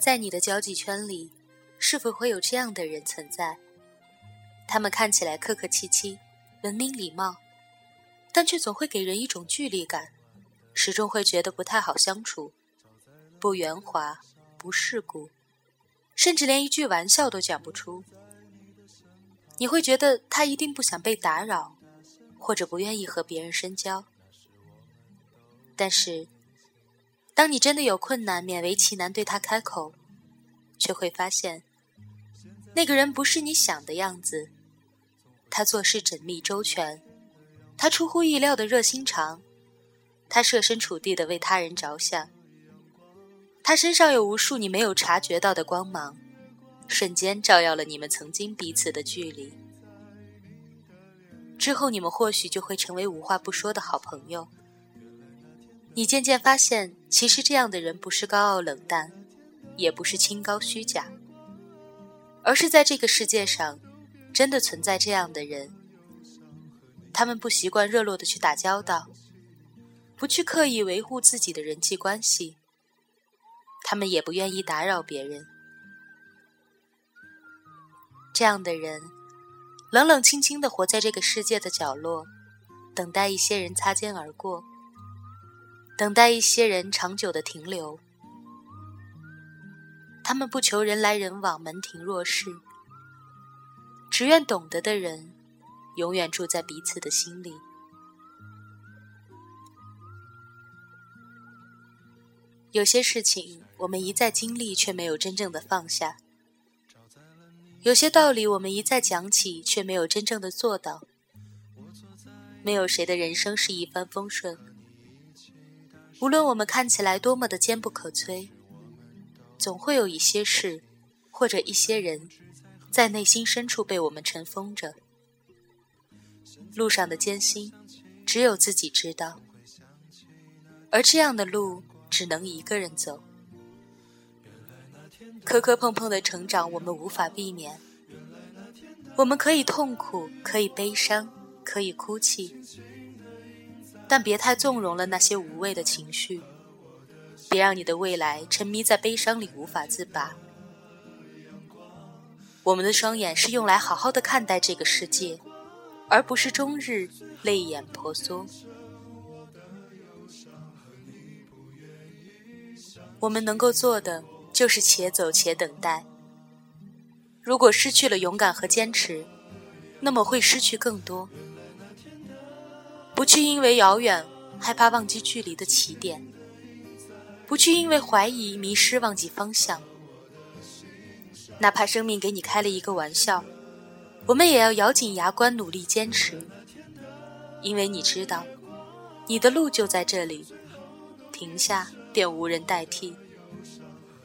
在你的交际圈里，是否会有这样的人存在？他们看起来客客气气、文明礼貌，但却总会给人一种距离感，始终会觉得不太好相处，不圆滑，不世故，甚至连一句玩笑都讲不出。你会觉得他一定不想被打扰，或者不愿意和别人深交。但是，当你真的有困难，勉为其难对他开口，却会发现，那个人不是你想的样子。他做事缜密周全，他出乎意料的热心肠，他设身处地的为他人着想，他身上有无数你没有察觉到的光芒。瞬间照耀了你们曾经彼此的距离，之后你们或许就会成为无话不说的好朋友。你渐渐发现，其实这样的人不是高傲冷淡，也不是清高虚假，而是在这个世界上，真的存在这样的人。他们不习惯热络的去打交道，不去刻意维护自己的人际关系，他们也不愿意打扰别人。这样的人，冷冷清清的活在这个世界的角落，等待一些人擦肩而过，等待一些人长久的停留。他们不求人来人往，门庭若市，只愿懂得的人，永远住在彼此的心里。有些事情，我们一再经历，却没有真正的放下。有些道理我们一再讲起，却没有真正的做到。没有谁的人生是一帆风顺。无论我们看起来多么的坚不可摧，总会有一些事，或者一些人，在内心深处被我们尘封着。路上的艰辛，只有自己知道。而这样的路，只能一个人走。磕磕碰碰的成长，我们无法避免。我们可以痛苦，可以悲伤，可以哭泣，但别太纵容了那些无谓的情绪。别让你的未来沉迷在悲伤里无法自拔。我们的双眼是用来好好的看待这个世界，而不是终日泪眼婆娑。我们能够做的。就是且走且等待。如果失去了勇敢和坚持，那么会失去更多。不去因为遥远害怕忘记距离的起点，不去因为怀疑迷失忘记方向。哪怕生命给你开了一个玩笑，我们也要咬紧牙关努力坚持，因为你知道，你的路就在这里，停下便无人代替。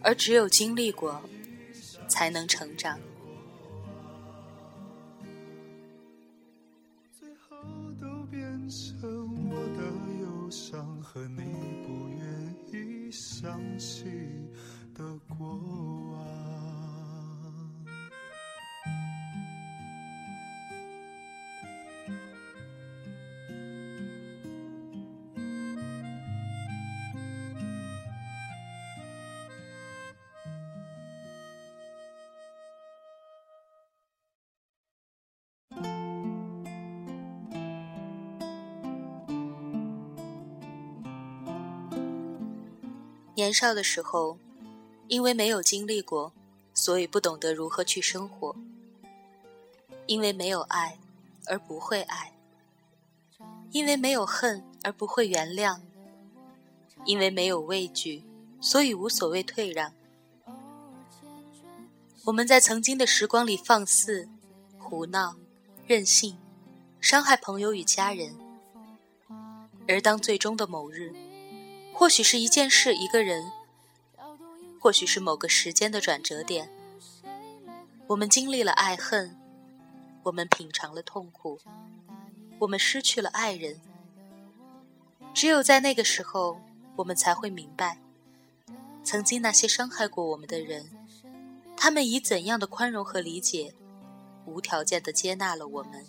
而只有经历过，才能成长。年少的时候，因为没有经历过，所以不懂得如何去生活；因为没有爱，而不会爱；因为没有恨，而不会原谅；因为没有畏惧，所以无所谓退让。我们在曾经的时光里放肆、胡闹、任性，伤害朋友与家人，而当最终的某日，或许是一件事，一个人；或许是某个时间的转折点。我们经历了爱恨，我们品尝了痛苦，我们失去了爱人。只有在那个时候，我们才会明白，曾经那些伤害过我们的人，他们以怎样的宽容和理解，无条件的接纳了我们。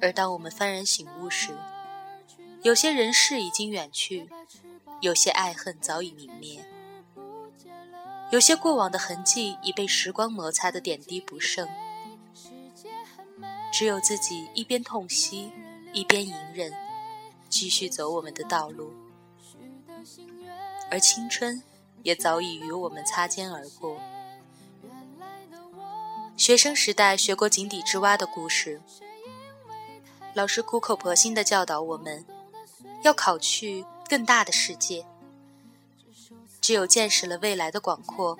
而当我们幡然醒悟时，有些人事已经远去，有些爱恨早已泯灭，有些过往的痕迹已被时光摩擦的点滴不剩，只有自己一边痛惜，一边隐忍，继续走我们的道路。而青春也早已与我们擦肩而过。学生时代学过井底之蛙的故事，老师苦口婆心地教导我们，要考去更大的世界。只有见识了未来的广阔，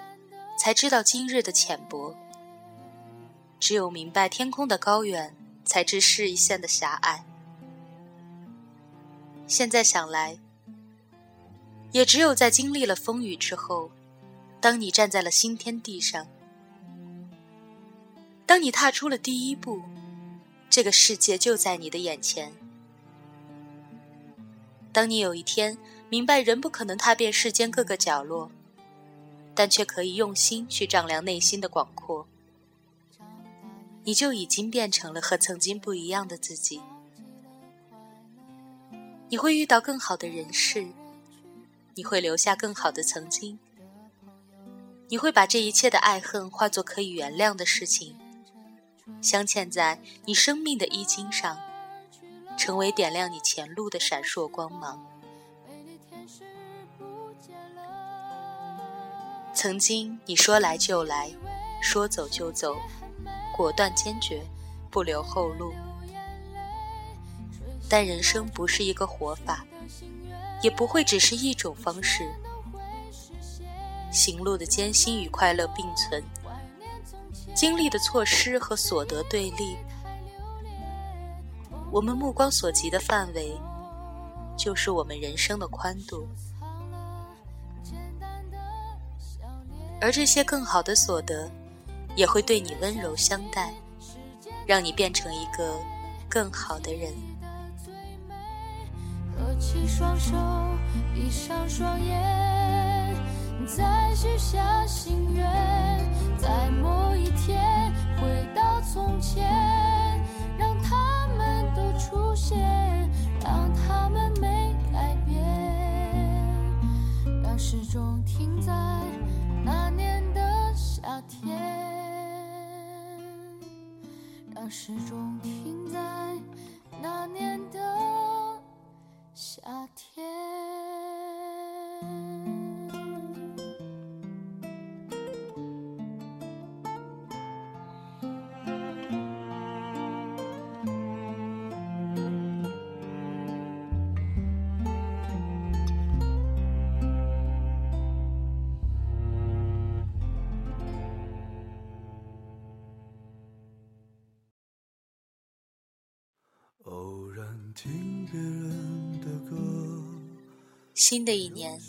才知道今日的浅薄；只有明白天空的高远，才知视线的狭隘。现在想来，也只有在经历了风雨之后，当你站在了新天地上，当你踏出了第一步，这个世界就在你的眼前。当你有一天。明白，人不可能踏遍世间各个角落，但却可以用心去丈量内心的广阔。你就已经变成了和曾经不一样的自己。你会遇到更好的人事，你会留下更好的曾经，你会把这一切的爱恨化作可以原谅的事情，镶嵌在你生命的衣襟上，成为点亮你前路的闪烁光芒。曾经你说来就来，说走就走，果断坚决，不留后路。但人生不是一个活法，也不会只是一种方式。行路的艰辛与快乐并存，经历的错失和所得对立。我们目光所及的范围，就是我们人生的宽度。而这些更好的所得，也会对你温柔相待，让你变成一个更好的人。合起双手，闭上双眼，再许下心愿，在某一天回到从前，天，让时钟停在那年的夏天。新的一年，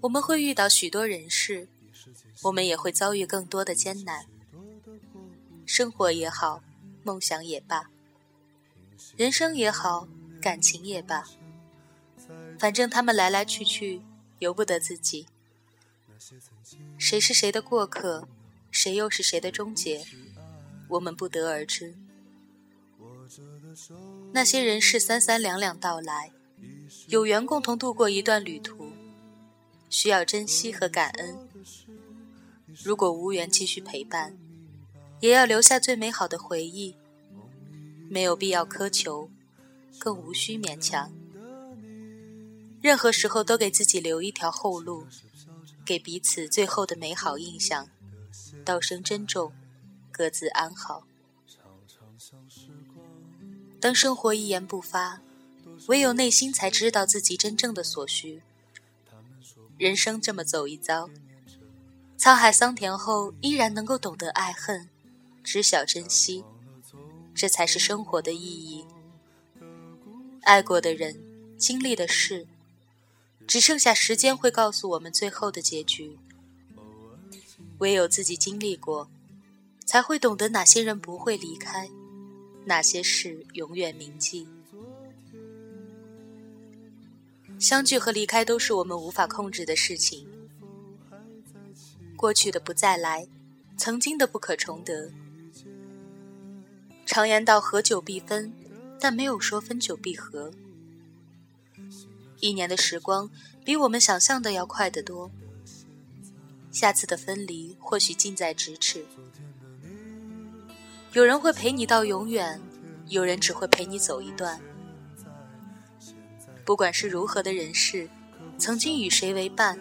我们会遇到许多人事，我们也会遭遇更多的艰难。生活也好，梦想也罢，人生也好，感情也罢，反正他们来来去去，由不得自己。谁是谁的过客，谁又是谁的终结，我们不得而知。那些人是三三两两到来。有缘共同度过一段旅途，需要珍惜和感恩。如果无缘继续陪伴，也要留下最美好的回忆。没有必要苛求，更无需勉强。任何时候都给自己留一条后路，给彼此最后的美好印象。道声珍重，各自安好。当生活一言不发。唯有内心才知道自己真正的所需。人生这么走一遭，沧海桑田后依然能够懂得爱恨，知晓珍惜，这才是生活的意义。爱过的人，经历的事，只剩下时间会告诉我们最后的结局。唯有自己经历过，才会懂得哪些人不会离开，哪些事永远铭记。相聚和离开都是我们无法控制的事情。过去的不再来，曾经的不可重得。常言道：“合久必分”，但没有说分久必合。一年的时光比我们想象的要快得多。下次的分离或许近在咫尺。有人会陪你到永远，有人只会陪你走一段。不管是如何的人事，曾经与谁为伴，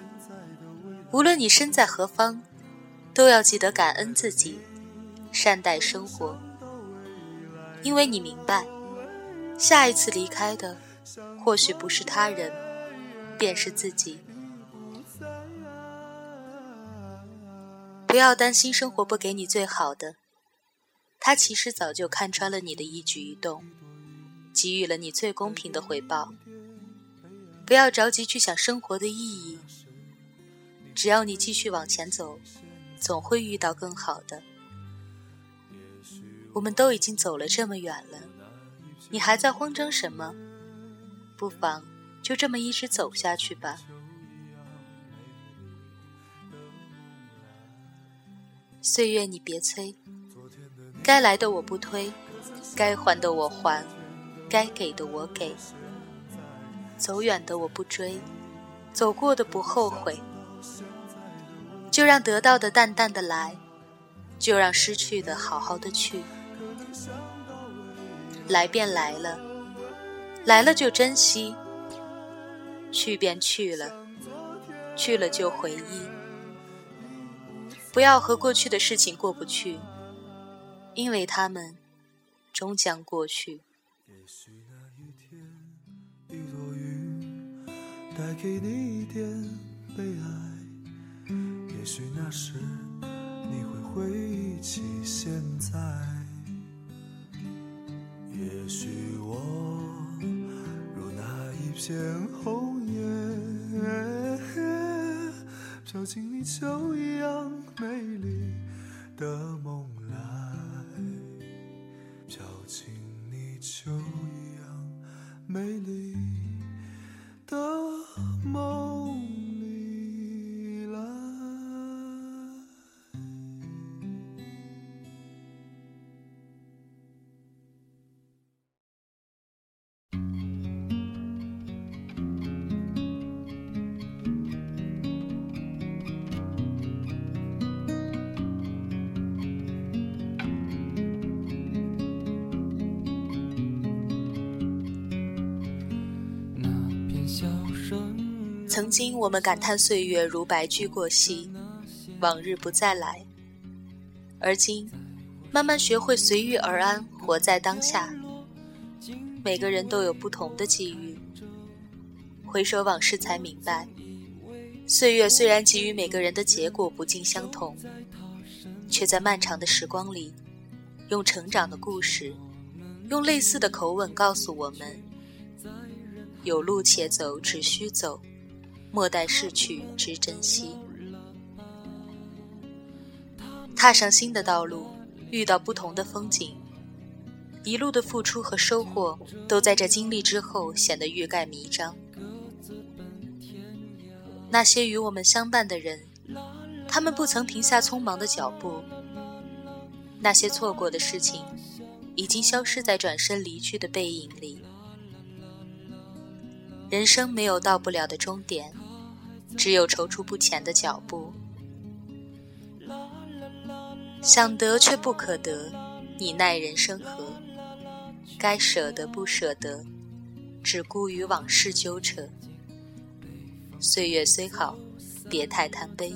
无论你身在何方，都要记得感恩自己，善待生活，因为你明白，下一次离开的，或许不是他人，便是自己。不要担心生活不给你最好的，他其实早就看穿了你的一举一动，给予了你最公平的回报。不要着急去想生活的意义，只要你继续往前走，总会遇到更好的。我们都已经走了这么远了，你还在慌张什么？不妨就这么一直走下去吧。岁月，你别催，该来的我不推，该还的我还，该给的我给。走远的我不追，走过的不后悔。就让得到的淡淡的来，就让失去的好好的去。来便来了，来了就珍惜；去便去了，去了就回忆。不要和过去的事情过不去，因为他们终将过去。也许那一天，一朵云带给你一点悲哀，也许那时你会回忆起现在，也许我如那一片红叶，飘进你就一样美丽的梦曾经我们感叹岁月如白驹过隙，往日不再来。而今，慢慢学会随遇而安，活在当下。每个人都有不同的际遇。回首往事，才明白，岁月虽然给予每个人的结果不尽相同，却在漫长的时光里，用成长的故事，用类似的口吻告诉我们：有路且走，只需走。莫待逝去，知珍惜。踏上新的道路，遇到不同的风景，一路的付出和收获，都在这经历之后显得欲盖弥彰。那些与我们相伴的人，他们不曾停下匆忙的脚步；那些错过的事情，已经消失在转身离去的背影里。人生没有到不了的终点，只有踌躇不前的脚步。想得却不可得，你奈人生何？该舍得不舍得，只顾与往事纠缠。岁月虽好，别太贪杯。